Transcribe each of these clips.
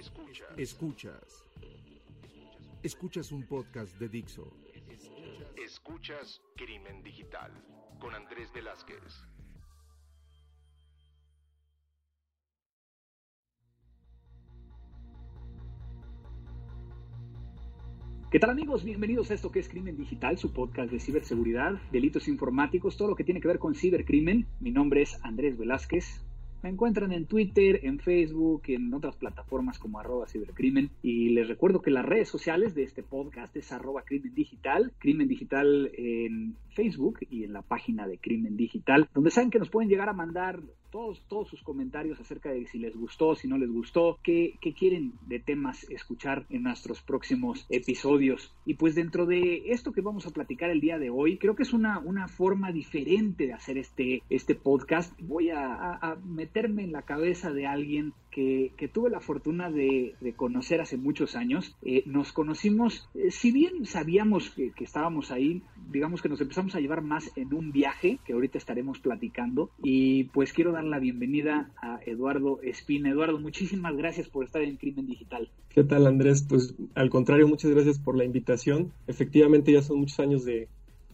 Escuchas. Escuchas un podcast de Dixo. Escuchas Crimen Digital con Andrés Velázquez. ¿Qué tal amigos? Bienvenidos a esto que es Crimen Digital, su podcast de ciberseguridad, delitos informáticos, todo lo que tiene que ver con cibercrimen. Mi nombre es Andrés Velázquez. Me encuentran en Twitter, en Facebook, en otras plataformas como arroba cibercrimen. Y les recuerdo que las redes sociales de este podcast es arroba crimen digital, crimen digital en Facebook y en la página de Crimen Digital, donde saben que nos pueden llegar a mandar todos, todos sus comentarios acerca de si les gustó, si no les gustó, qué, qué quieren de temas escuchar en nuestros próximos episodios. Y pues dentro de esto que vamos a platicar el día de hoy, creo que es una, una forma diferente de hacer este, este podcast. Voy a, a, a meterme en la cabeza de alguien que, tuve la fortuna de, conocer hace muchos años. Eh, nos conocimos, eh, si bien sabíamos que, estábamos ahí, digamos que nos empezamos a llevar más en un viaje, que ahorita estaremos platicando, y pues quiero dar la bienvenida a Eduardo Espina. Eduardo, muchísimas gracias por estar en Crimen Digital. ¿Qué tal Andrés? Pues al contrario, muchas gracias por la invitación. Efectivamente ya son muchos años de,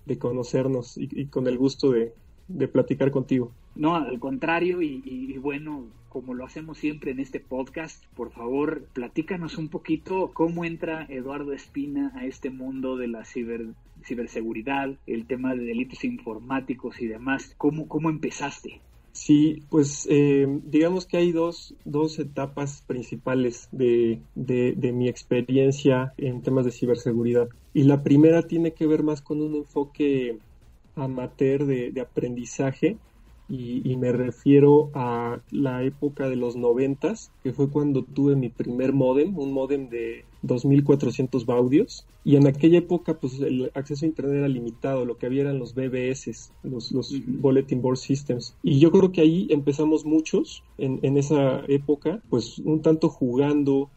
de conocernos y, con el gusto de, de platicar contigo. No, al contrario, y, y, bueno, como lo hacemos siempre en este podcast, por favor, platícanos un poquito cómo entra Eduardo Espina a este mundo de la ciber, ciberseguridad, el tema de delitos informáticos y demás. ¿Cómo, cómo empezaste? Sí, pues eh, digamos que hay dos, dos etapas principales de, de, de, mi experiencia en temas de ciberseguridad. Y la primera tiene que ver más con un enfoque amateur de, de aprendizaje y, y, me refiero a la época de los noventas, que fue cuando tuve mi primer modem, un modem de 2400 baudios, y en aquella época pues el acceso a internet era limitado, lo que había eran los BBS, los, los. Bulletin Board Systems, y yo creo que ahí empezamos muchos en, en esa época, pues un tanto jugando,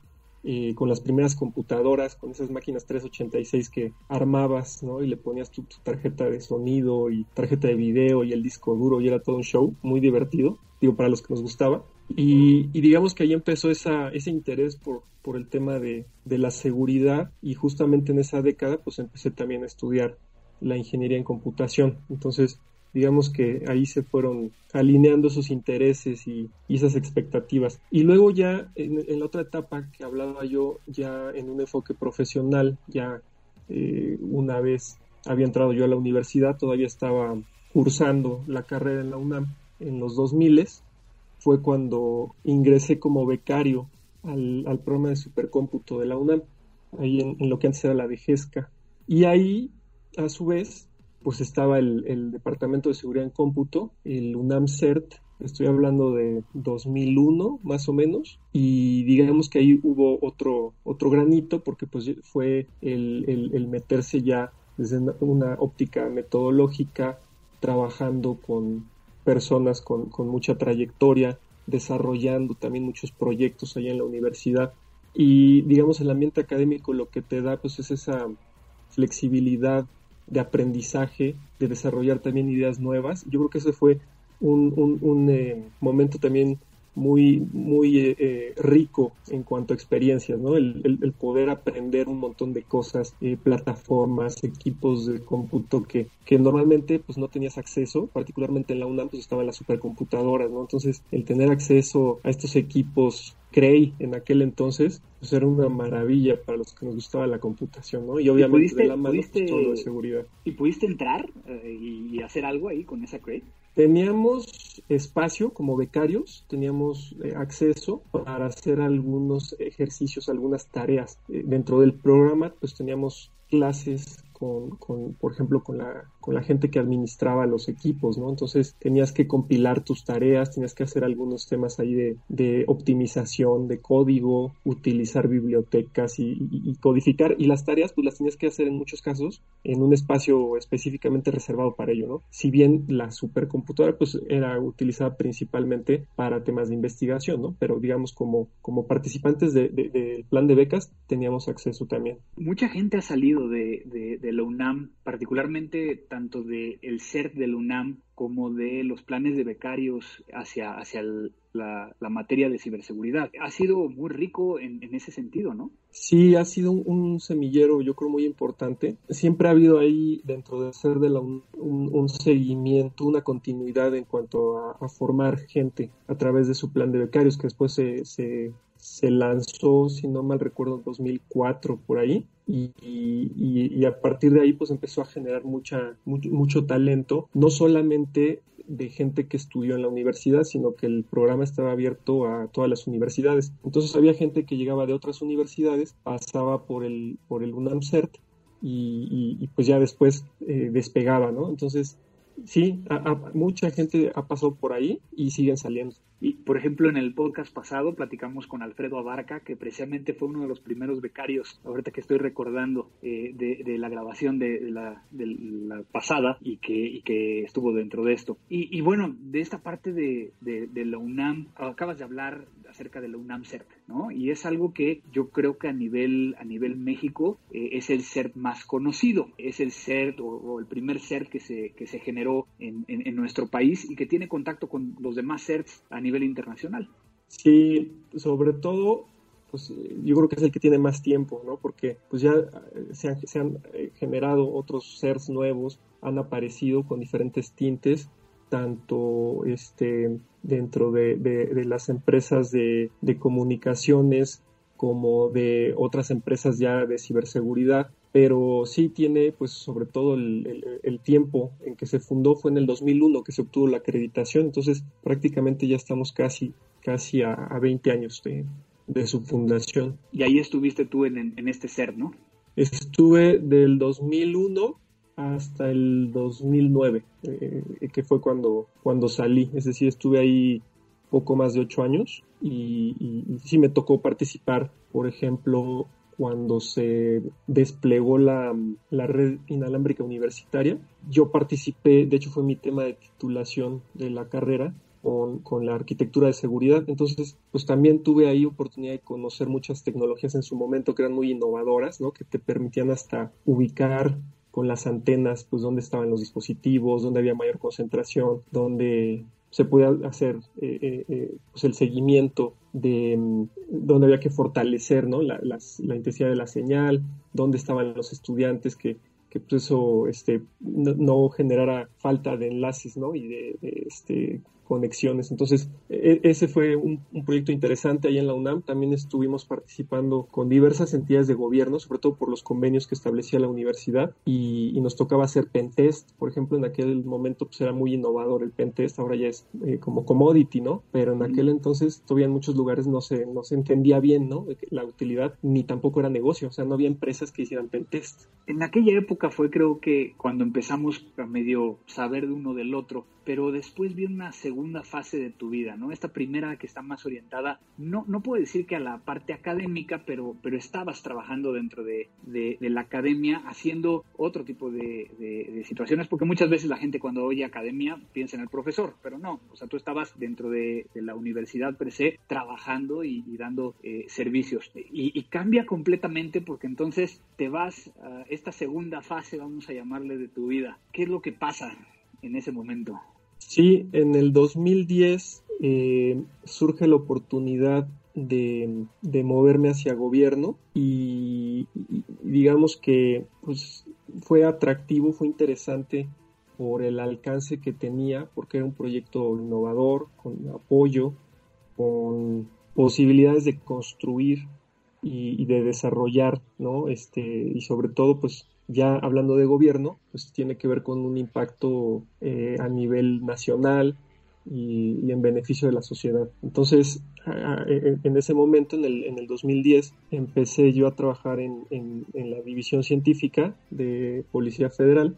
con las primeras computadoras, con esas máquinas 386 que armabas, ¿no? Y le ponías tu, tu, tarjeta de sonido y tarjeta de video y el disco duro y era todo un show muy divertido, digo, para los que nos gustaba. Y, digamos que ahí empezó ese interés por, por el tema de, de la seguridad y justamente en esa década pues empecé también a estudiar la ingeniería en computación. Entonces, digamos que ahí se fueron alineando esos intereses y, y esas expectativas. Y luego ya en, la otra etapa que hablaba yo, ya en un enfoque profesional, ya eh, una vez había entrado yo a la universidad, todavía estaba cursando la carrera en la UNAM en los 2000 fue cuando ingresé como becario al, al programa de supercómputo de la UNAM, ahí en, en lo que antes era la DGESCA. Y ahí, a su vez, pues estaba el, el, Departamento de Seguridad en Cómputo, el UNAM CERT, estoy hablando de 2001 más o menos, y digamos que ahí hubo otro, otro granito porque pues fue el, el, meterse ya desde una óptica metodológica, trabajando con personas con, con mucha trayectoria, desarrollando también muchos proyectos allá en la universidad. Y digamos, el ambiente académico lo que te da pues es esa flexibilidad de aprendizaje, de desarrollar también ideas nuevas. Yo creo que ese fue un, un, un eh, momento también muy, muy eh, eh, rico en cuanto a experiencias, ¿no? El, el, el, poder aprender un montón de cosas, eh, plataformas, equipos de cómputo que, que normalmente pues no tenías acceso, particularmente en la UNAM pues estaban las supercomputadoras, ¿no? Entonces el tener acceso a estos equipos Cray en aquel entonces, pues era una maravilla para los que nos gustaba la computación, ¿no? Y obviamente ¿Y pudiste, de la mano pudiste, pues, todo lo de seguridad. ¿Y pudiste entrar eh, y hacer algo ahí con esa Cray? Teníamos espacio como becarios, teníamos eh, acceso para hacer algunos ejercicios, algunas tareas. Eh, dentro del programa, pues teníamos clases con, con, por ejemplo, con la, con la gente que administraba los equipos, ¿no? Entonces tenías que compilar tus tareas, tenías que hacer algunos temas ahí de, optimización, de código, utilizar bibliotecas y, codificar. Y las tareas, pues las tenías que hacer en muchos casos en un espacio específicamente reservado para ello, ¿no? Si bien la supercomputadora, pues era utilizada principalmente para temas de investigación, ¿no? Pero digamos, como, como participantes del de, plan de becas, teníamos acceso también. Mucha gente ha salido de de la UNAM, particularmente tanto del el CERT de la UNAM como de los planes de becarios hacia, hacia la, materia de ciberseguridad. Ha sido muy rico en, ese sentido, ¿no? Sí, ha sido un, semillero, yo creo, muy importante. Siempre ha habido ahí, dentro del CERT de la un, seguimiento, una continuidad en cuanto a, formar gente a través de su plan de becarios, que después se, se lanzó, si no mal recuerdo, en 2004 por ahí y, a partir de ahí pues empezó a generar mucha, mucho, talento, no solamente de gente que estudió en la universidad, sino que el programa estaba abierto a todas las universidades. Entonces había gente que llegaba de otras universidades, pasaba por el, por el UNAM CERT y, pues ya después eh, despegaba, ¿no? Entonces sí, mucha gente ha pasado por ahí y siguen saliendo. Y, por ejemplo, en el podcast pasado platicamos con Alfredo Abarca, que precisamente fue uno de los primeros becarios, ahorita que estoy recordando, eh, de, la grabación de la, pasada y que, que estuvo dentro de esto. Y, bueno, de esta parte de, la UNAM, acabas de hablar acerca de la UNAM CERT, ¿no? Y es algo que yo creo que a nivel, a nivel México eh, es el CERT más conocido, es el CERT o, el primer CERT que se, que se generó en, en, nuestro país y que tiene contacto con los demás CERTs a nivel nivel internacional. Sí, sobre todo, pues yo creo que es el que tiene más tiempo, ¿no? Porque pues ya eh, se han, eh, generado otros CERS nuevos, han aparecido con diferentes tintes, tanto este, dentro de, las empresas de comunicaciones como de otras empresas ya de ciberseguridad pero sí tiene, pues sobre todo el, tiempo en que se fundó fue en el 2001 que se obtuvo la acreditación, entonces prácticamente ya estamos casi, casi a, 20 años de, su fundación. Y ahí estuviste tú en, este ser, ¿no? Estuve del 2001 hasta el 2009, eh, que fue cuando, cuando salí, es decir, estuve ahí poco más de ocho años y, y sí me tocó participar, por ejemplo, cuando se desplegó la, red inalámbrica universitaria. Yo participé, de hecho fue mi tema de titulación de la carrera, con, la arquitectura de seguridad. Entonces, pues también tuve ahí oportunidad de conocer muchas tecnologías en su momento que eran muy innovadoras, ¿no? Que te permitían hasta ubicar con las antenas, pues dónde estaban los dispositivos, dónde había mayor concentración, dónde se podía hacer eh, eh, eh, pues el seguimiento de mm, dónde había que fortalecer ¿no? la, intensidad de la señal, dónde estaban los estudiantes, que, que pues eso este, no, generara falta de enlaces ¿no? y de, de este, conexiones. Entonces, e, ese fue un, proyecto interesante ahí en la UNAM. También estuvimos participando con diversas entidades de gobierno, sobre todo por los convenios que establecía la universidad, y, nos tocaba hacer pentest. Por ejemplo, en aquel momento pues, era muy innovador el pentest, ahora ya es eh, como commodity, ¿no? Pero en aquel entonces todavía en muchos lugares no se, no se entendía bien, ¿no? La utilidad, ni tampoco era negocio, o sea, no había empresas que hicieran pentest. En aquella época fue creo que cuando empezamos a medio saber de uno del otro, pero después viene una segunda fase de tu vida, ¿no? Esta primera que está más orientada, no, no puedo decir que a la parte académica, pero, pero estabas trabajando dentro de, la academia haciendo otro tipo de, situaciones, porque muchas veces la gente cuando oye academia piensa en el profesor, pero no, o sea, tú estabas dentro de, la universidad per se trabajando y, dando eh, servicios. Y, cambia completamente porque entonces te vas a esta segunda fase, vamos a llamarle, de tu vida. ¿Qué es lo que pasa en ese momento? Sí, en el 2010 eh, surge la oportunidad de, moverme hacia gobierno y, digamos que pues, fue atractivo, fue interesante por el alcance que tenía, porque era un proyecto innovador, con apoyo, con posibilidades de construir y, y de desarrollar, ¿no? Este, y sobre todo, pues ya hablando de gobierno, pues tiene que ver con un impacto eh, a nivel nacional y, en beneficio de la sociedad. Entonces, en ese momento, en el, en el 2010, empecé yo a trabajar en, la división científica de Policía Federal,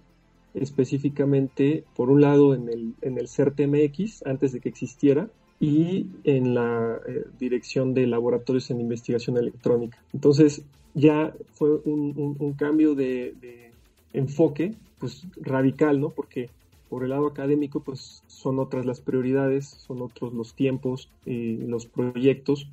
específicamente, por un lado, en el, en el CERTMX, antes de que existiera, y en la eh, dirección de laboratorios en investigación electrónica. Entonces, ya fue un, cambio de, enfoque pues radical, ¿no? Porque por el lado académico pues son otras las prioridades, son otros los tiempos, y los proyectos,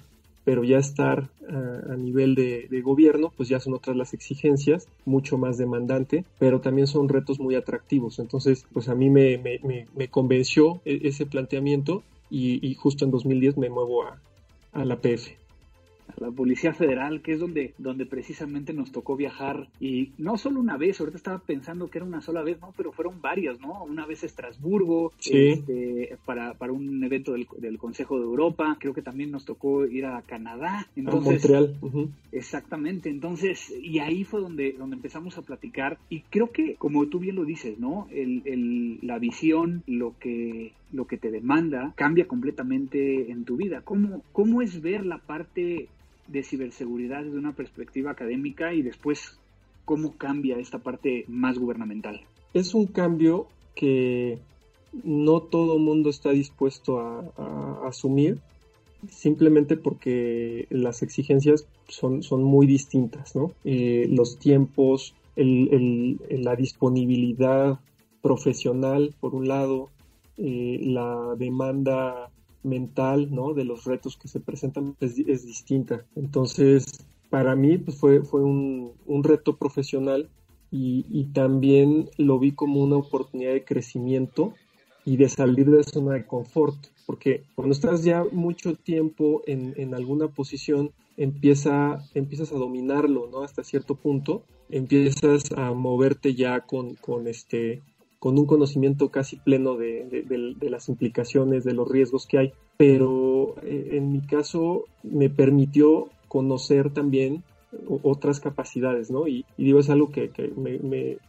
pero ya estar a, nivel de, gobierno, pues ya son otras las exigencias, mucho más demandante, pero también son retos muy atractivos. Entonces, pues a mí me, me, convenció e, ese planteamiento y, justo en 2010 me muevo a, a la PF la Policía Federal, que es donde, donde precisamente nos tocó viajar y no solo una vez, ahorita estaba pensando que era una sola vez, ¿no? Pero fueron varias, ¿no? Una vez a Estrasburgo, este, para, para un evento del, del, Consejo de Europa, creo que también nos tocó ir a Canadá. Entonces, a Montreal. Exactamente, entonces, y ahí fue donde, donde empezamos a platicar y creo que, como tú bien lo dices, ¿no? El, el, la visión, lo que lo que te demanda cambia completamente en tu vida. ¿Cómo, cómo es ver la parte de ciberseguridad desde una perspectiva académica y después cómo cambia esta parte más gubernamental. Es un cambio que no todo mundo está dispuesto a, asumir simplemente porque las exigencias son, son muy distintas, ¿no? Eh, los tiempos, la disponibilidad profesional, por un lado, eh, la demanda mental, ¿no? De los retos que se presentan es, distinta. Entonces, para mí pues, fue, fue un, reto profesional y, también lo vi como una oportunidad de crecimiento y de salir de la zona de confort, porque cuando estás ya mucho tiempo en, alguna posición, empieza, empiezas a dominarlo, ¿no? Hasta cierto punto, empiezas a moverte ya con, con este con un conocimiento casi pleno de, las implicaciones, de los riesgos que hay, pero eh, en mi caso me permitió conocer también otras capacidades, ¿no? Y, digo, es algo que,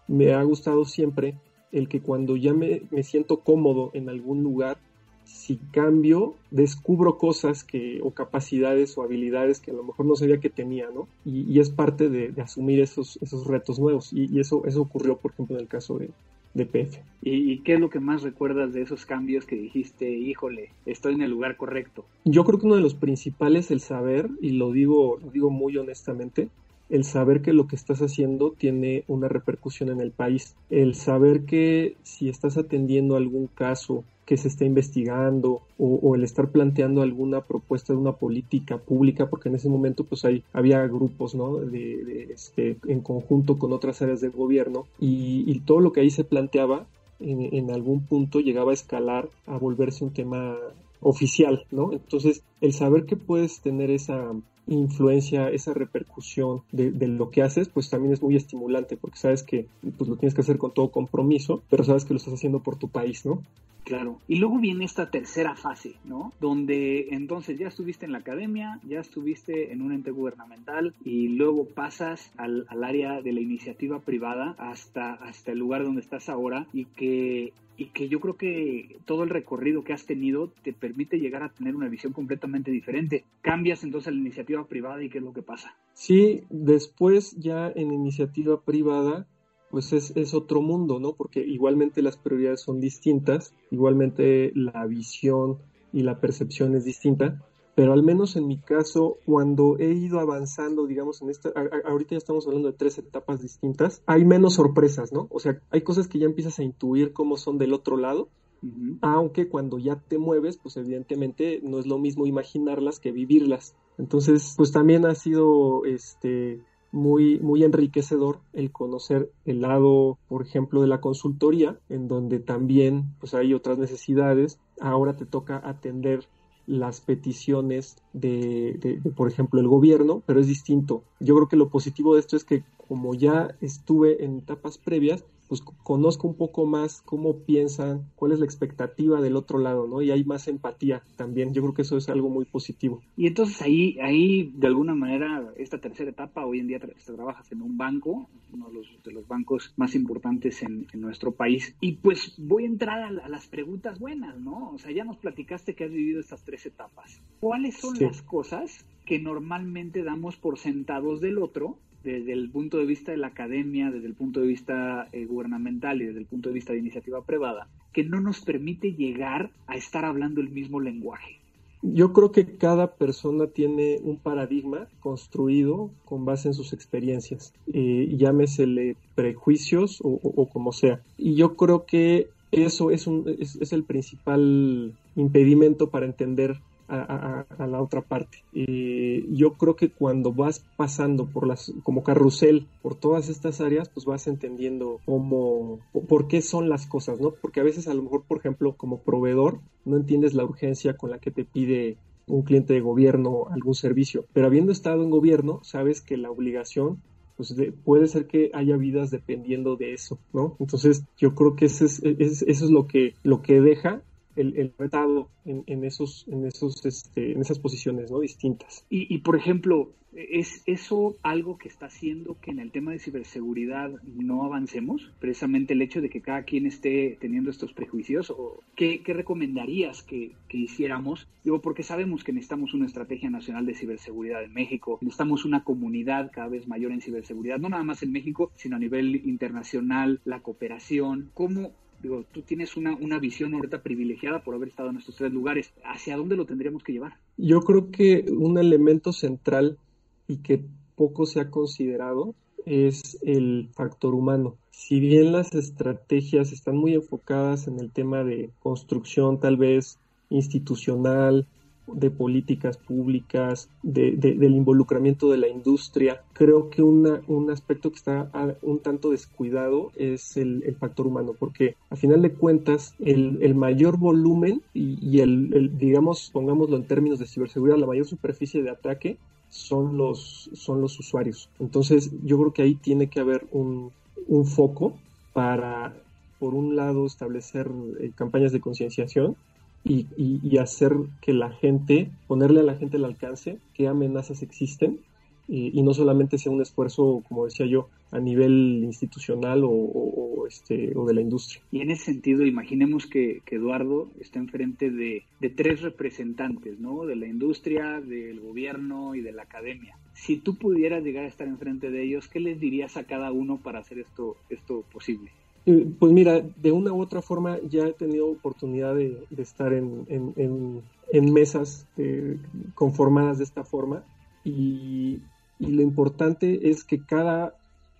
me, ha gustado siempre, el que cuando ya me, siento cómodo en algún lugar, si cambio, descubro cosas que, o capacidades o habilidades que a lo mejor no sabía que tenía, ¿no? Y, es parte de, asumir esos, esos retos nuevos. Y, y, eso, eso ocurrió, por ejemplo, en el caso de, de PF. ¿Y, qué es lo que más recuerdas de esos cambios que dijiste, híjole, estoy en el lugar correcto? Yo creo que uno de los principales, el saber, y lo digo, lo digo muy honestamente, el saber que lo que estás haciendo tiene una repercusión en el país, el saber que si estás atendiendo algún caso que se está investigando o, el estar planteando alguna propuesta de una política pública, porque en ese momento pues hay, había grupos ¿no? de, este, en conjunto con otras áreas del gobierno y, todo lo que ahí se planteaba en, algún punto llegaba a escalar a volverse un tema oficial, ¿no? Entonces, el saber que puedes tener esa influencia, esa repercusión de, lo que haces, pues también es muy estimulante, porque sabes que pues, lo tienes que hacer con todo compromiso, pero sabes que lo estás haciendo por tu país, ¿no? Claro. Y luego viene esta tercera fase, ¿no? Donde entonces ya estuviste en la academia, ya estuviste en un ente gubernamental y luego pasas al, área de la iniciativa privada hasta, hasta el lugar donde estás ahora y que y que yo creo que todo el recorrido que has tenido te permite llegar a tener una visión completamente diferente. Cambias entonces la iniciativa privada y qué es lo que pasa. Sí, después ya en iniciativa privada pues es, es, otro mundo, ¿no? Porque igualmente las prioridades son distintas, igualmente la visión y la percepción es distinta, pero al menos en mi caso, cuando he ido avanzando, digamos, en esta, ahorita ya estamos hablando de tres etapas distintas, hay menos sorpresas, ¿no? O sea, hay cosas que ya empiezas a intuir cómo son del otro lado, aunque cuando ya te mueves, pues evidentemente no es lo mismo imaginarlas que vivirlas. Entonces, pues también ha sido, este, muy, muy enriquecedor el conocer el lado, por ejemplo, de la consultoría, en donde también pues hay otras necesidades. Ahora te toca atender las peticiones de, de, por ejemplo, el gobierno, pero es distinto. Yo creo que lo positivo de esto es que como ya estuve en etapas previas, pues conozco un poco más cómo piensan, cuál es la expectativa del otro lado, ¿no? Y hay más empatía también. Yo creo que eso es algo muy positivo. Y entonces ahí, ahí de alguna manera, esta tercera etapa, hoy en día trabajas en un banco, uno de los, de los bancos más importantes en, nuestro país. Y pues voy a entrar a, las preguntas buenas, ¿no? O sea, ya nos platicaste que has vivido estas tres etapas. ¿Cuáles son las cosas que normalmente damos por sentados del otro desde el punto de vista de la academia, desde el punto de vista eh, gubernamental y desde el punto de vista de iniciativa privada, que no nos permite llegar a estar hablando el mismo lenguaje. Yo creo que cada persona tiene un paradigma construido con base en sus experiencias, eh, llámesele prejuicios o, como sea. Y yo creo que eso es, un, es el principal impedimento para entender a, la otra parte. Eh, yo creo que cuando vas pasando por las, como carrusel, por todas estas áreas, pues vas entendiendo cómo, por qué son las cosas, ¿no? Porque a veces a lo mejor, por ejemplo, como proveedor, no entiendes la urgencia con la que te pide un cliente de gobierno algún servicio, pero habiendo estado en gobierno, sabes que la obligación pues puede ser que haya vidas dependiendo de eso, ¿no? Entonces yo creo que eso es, eso es lo que, lo que deja el, el retado en, en, esos, en, esos, este, en esas posiciones ¿no? distintas. Y, y, por ejemplo, ¿es eso algo que está haciendo que en el tema de ciberseguridad no avancemos? Precisamente el hecho de que cada quien esté teniendo estos prejuicios. ¿o qué, qué, recomendarías que, que, hiciéramos? Digo, porque sabemos que necesitamos una estrategia nacional de ciberseguridad en México, necesitamos una comunidad cada vez mayor en ciberseguridad, no nada más en México, sino a nivel internacional, la cooperación. ¿Cómo digo, tú tienes una, una visión ahorita privilegiada por haber estado en estos tres lugares. ¿Hacia dónde lo tendríamos que llevar? Yo creo que un elemento central y que poco se ha considerado es el factor humano. Si bien las estrategias están muy enfocadas en el tema de construcción tal vez institucional, de políticas públicas, de, del involucramiento de la industria. Creo que un aspecto que está un tanto descuidado es el, factor humano, porque a final de cuentas el, el mayor volumen y, el, digamos, pongámoslo en términos de ciberseguridad, la mayor superficie de ataque son los, son los usuarios. Entonces yo creo que ahí tiene que haber un, un foco para, por un lado, establecer eh, campañas de concienciación y, hacer que la gente, ponerle a la gente el alcance, qué amenazas existen y, no solamente sea un esfuerzo, como decía yo, a nivel institucional o, este, o de la industria. Y en ese sentido, imaginemos que, que Eduardo está enfrente de, de, tres representantes, ¿no? De la industria, del gobierno y de la academia. Si tú pudieras llegar a estar enfrente de ellos, ¿qué les dirías a cada uno para hacer esto, esto posible? Pues mira, de una u otra forma ya he tenido oportunidad de, estar en, en, mesas eh, conformadas de esta forma y, lo importante es que cada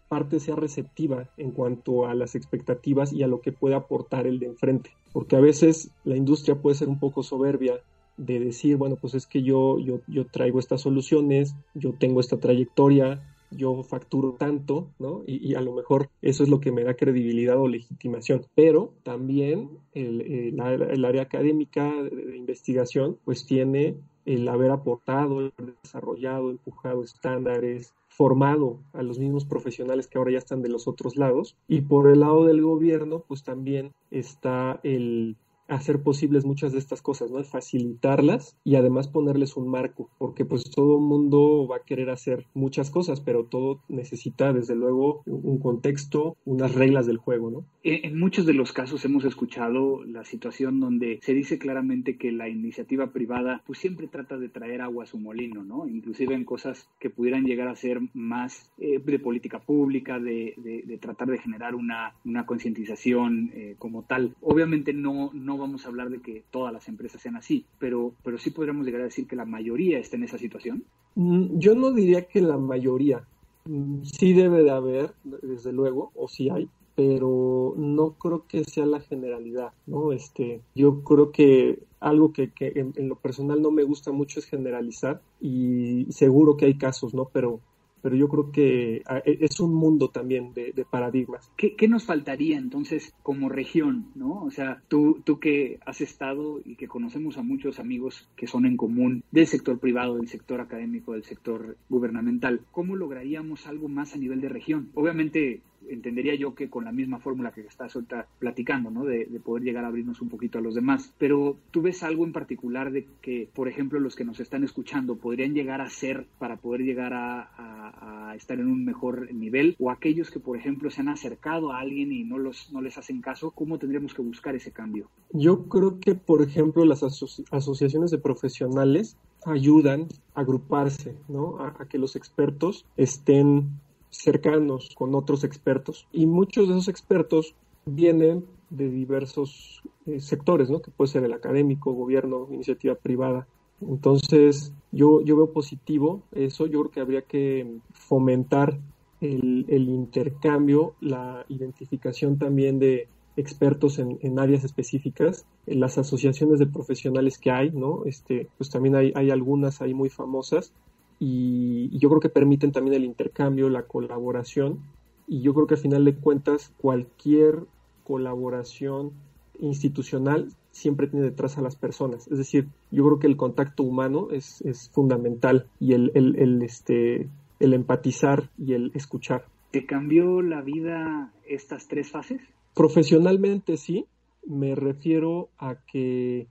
parte sea receptiva en cuanto a las expectativas y a lo que puede aportar el de enfrente. Porque a veces la industria puede ser un poco soberbia de decir, bueno, pues es que yo, yo, yo traigo estas soluciones, yo tengo esta trayectoria, yo facturo tanto, ¿no? Y, a lo mejor eso es lo que me da credibilidad o legitimación. Pero también el, área académica de, investigación, pues tiene el haber aportado, desarrollado, empujado estándares, formado a los mismos profesionales que ahora ya están de los otros lados. Y por el lado del gobierno, pues también está el hacer posibles muchas de estas cosas, ¿no? Facilitarlas y además ponerles un marco, porque pues todo mundo va a querer hacer muchas cosas, pero todo necesita desde luego un contexto, unas reglas del juego, ¿no? En muchos de los casos hemos escuchado la situación donde se dice claramente que la iniciativa privada pues siempre trata de traer agua a su molino, ¿no? Inclusive en cosas que pudieran llegar a ser más eh, de política pública, de, de, tratar de generar una, una concientización eh, como tal. Obviamente no, no vamos a hablar de que todas las empresas sean así, pero, pero sí podríamos llegar a decir que la mayoría está en esa situación. Mm, yo no diría que la mayoría. Mm, sí debe de haber, desde luego, o sí hay, pero no creo que sea la generalidad, ¿no? Este, yo creo que algo que, en, en, lo personal no me gusta mucho es generalizar y seguro que hay casos, ¿no? Pero pero yo creo que ah, e, es un mundo también de, paradigmas. ¿Qué, ¿Qué, nos faltaría entonces como región? ¿no? O sea, tú, tú que has estado y que conocemos a muchos amigos que son en común del sector privado, del sector académico, del sector gubernamental, ¿cómo lograríamos algo más a nivel de región? Obviamente entendería yo que con la misma fórmula que estás ahorita platicando, ¿no? De, poder llegar a abrirnos un poquito a los demás. Pero tú ves algo en particular de que, por ejemplo, los que nos están escuchando podrían llegar a ser para poder llegar a, estar en un mejor nivel o aquellos que, por ejemplo, se han acercado a alguien y no, los, no les hacen caso, ¿cómo tendríamos que buscar ese cambio? Yo creo que, por ejemplo, las asociaciones de profesionales ayudan a agruparse, ¿no? a que los expertos estén cercanos con otros expertos y muchos de esos expertos vienen de diversos eh, sectores, ¿no? Que puede ser el académico, gobierno, iniciativa privada. Entonces, yo, yo veo positivo eso. Yo creo que habría que fomentar el, el intercambio, la identificación también de expertos en, áreas específicas, en las asociaciones de profesionales que hay, ¿no? Este, pues también hay, hay algunas ahí muy famosas y, yo creo que permiten también el intercambio, la colaboración y yo creo que al final de cuentas cualquier colaboración institucional siempre tiene detrás a las personas. Es decir, yo creo que el contacto humano es, es fundamental y el, el, el, este, el empatizar y el escuchar. ¿Te cambió la vida estas tres fases? Profesionalmente sí, me refiero a que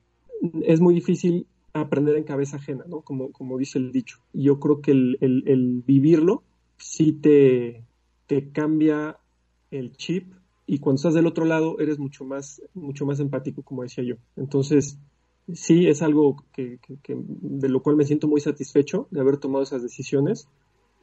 es muy difícil aprender en cabeza ajena, ¿no? Como, como dice el dicho. Yo creo que el, el, vivirlo sí te, te cambia el chip y cuando estás del otro lado eres mucho más, mucho más empático, como decía yo. Entonces, sí, es algo que, de lo cual me siento muy satisfecho de haber tomado esas decisiones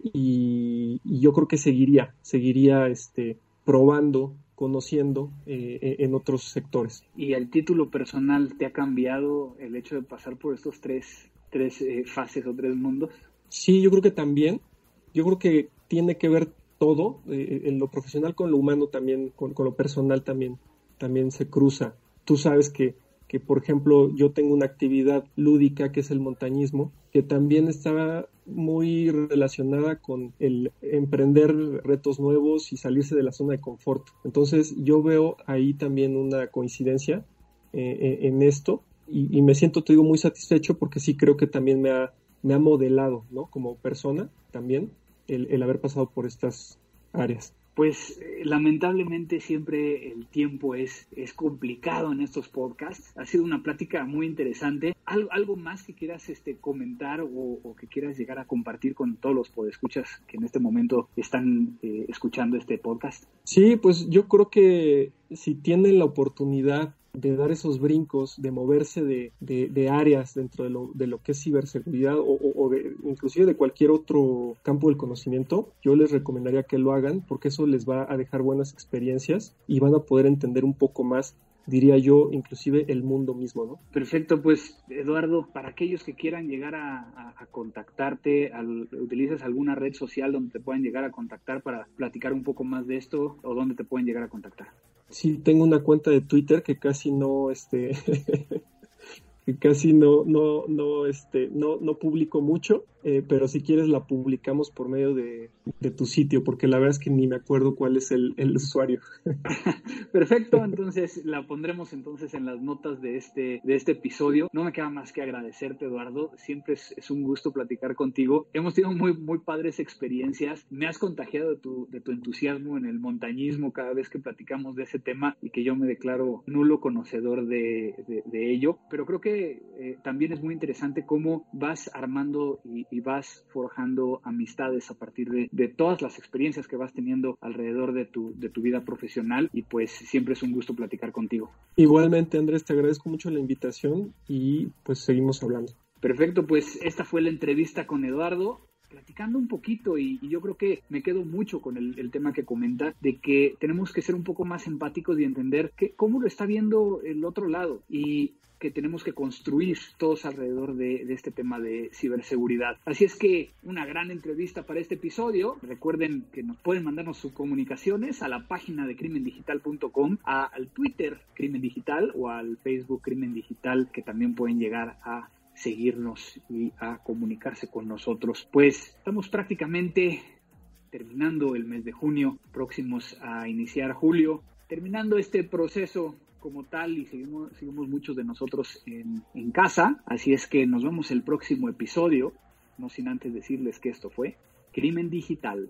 y, yo creo que seguiría, seguiría este, probando, conociendo eh, e, en otros sectores. ¿Y el título personal te ha cambiado el hecho de pasar por estos tres, tres eh, fases o tres mundos? Sí, yo creo que también. Yo creo que tiene que ver todo, eh, en lo profesional con lo humano también, con, con, lo personal también, también se cruza. Tú sabes que que por ejemplo yo tengo una actividad lúdica que es el montañismo, que también estaba muy relacionada con el emprender retos nuevos y salirse de la zona de confort. Entonces yo veo ahí también una coincidencia eh, eh, en esto y, me siento, te digo, muy satisfecho porque sí creo que también me ha, me ha modelado, ¿no? Como persona también el, el haber pasado por estas áreas. Pues eh, lamentablemente siempre el tiempo es, es complicado en estos podcasts. Ha sido una plática muy interesante. ¿Algo, algo más que quieras este, comentar o, que quieras llegar a compartir con todos los podescuchas que en este momento están eh, escuchando este podcast? Sí, pues yo creo que si tienen la oportunidad de dar esos brincos, de moverse de, de, áreas dentro de lo, de lo, que es ciberseguridad o, o, de, inclusive de cualquier otro campo del conocimiento, yo les recomendaría que lo hagan porque eso les va a dejar buenas experiencias y van a poder entender un poco más diría yo, inclusive el mundo mismo, ¿no? Perfecto, pues Eduardo, para aquellos que quieran llegar a, contactarte, al, ¿utilizas alguna red social donde te puedan llegar a contactar para platicar un poco más de esto o dónde te pueden llegar a contactar? Sí tengo una cuenta de Twitter que casi no, este, que casi no, no, no, este, no, no publico mucho, eh, pero si quieres la publicamos por medio de, tu sitio, porque la verdad es que ni me acuerdo cuál es el, usuario. Perfecto, entonces la pondremos entonces en las notas de este, de este episodio. No me queda más que agradecerte, Eduardo. Siempre es, un gusto platicar contigo. Hemos tenido muy, muy padres experiencias. Me has contagiado de tu, de tu entusiasmo en el montañismo cada vez que platicamos de ese tema y que yo me declaro nulo conocedor de, ello. Pero creo que eh, también es muy interesante cómo vas armando y y vas forjando amistades a partir de, todas las experiencias que vas teniendo alrededor de tu, de tu vida profesional y pues siempre es un gusto platicar contigo. Igualmente Andrés, te agradezco mucho la invitación y pues seguimos hablando. Perfecto, pues esta fue la entrevista con Eduardo platicando un poquito y, yo creo que me quedo mucho con el, tema que comenta de que tenemos que ser un poco más empáticos y entender que cómo lo está viendo el otro lado y que tenemos que construir todos alrededor de, este tema de ciberseguridad. Así es que una gran entrevista para este episodio. Recuerden que nos pueden mandarnos sus comunicaciones a la página de crimendigital.com, al Twitter Crimen Digital o al Facebook Crimen Digital, que también pueden llegar a seguirnos y a comunicarse con nosotros. Pues estamos prácticamente terminando el mes de junio, próximos a iniciar julio, terminando este proceso como tal y seguimos, seguimos muchos de nosotros en, en casa. Así es que nos vemos el próximo episodio, no sin antes decirles que esto fue Crimen Digital.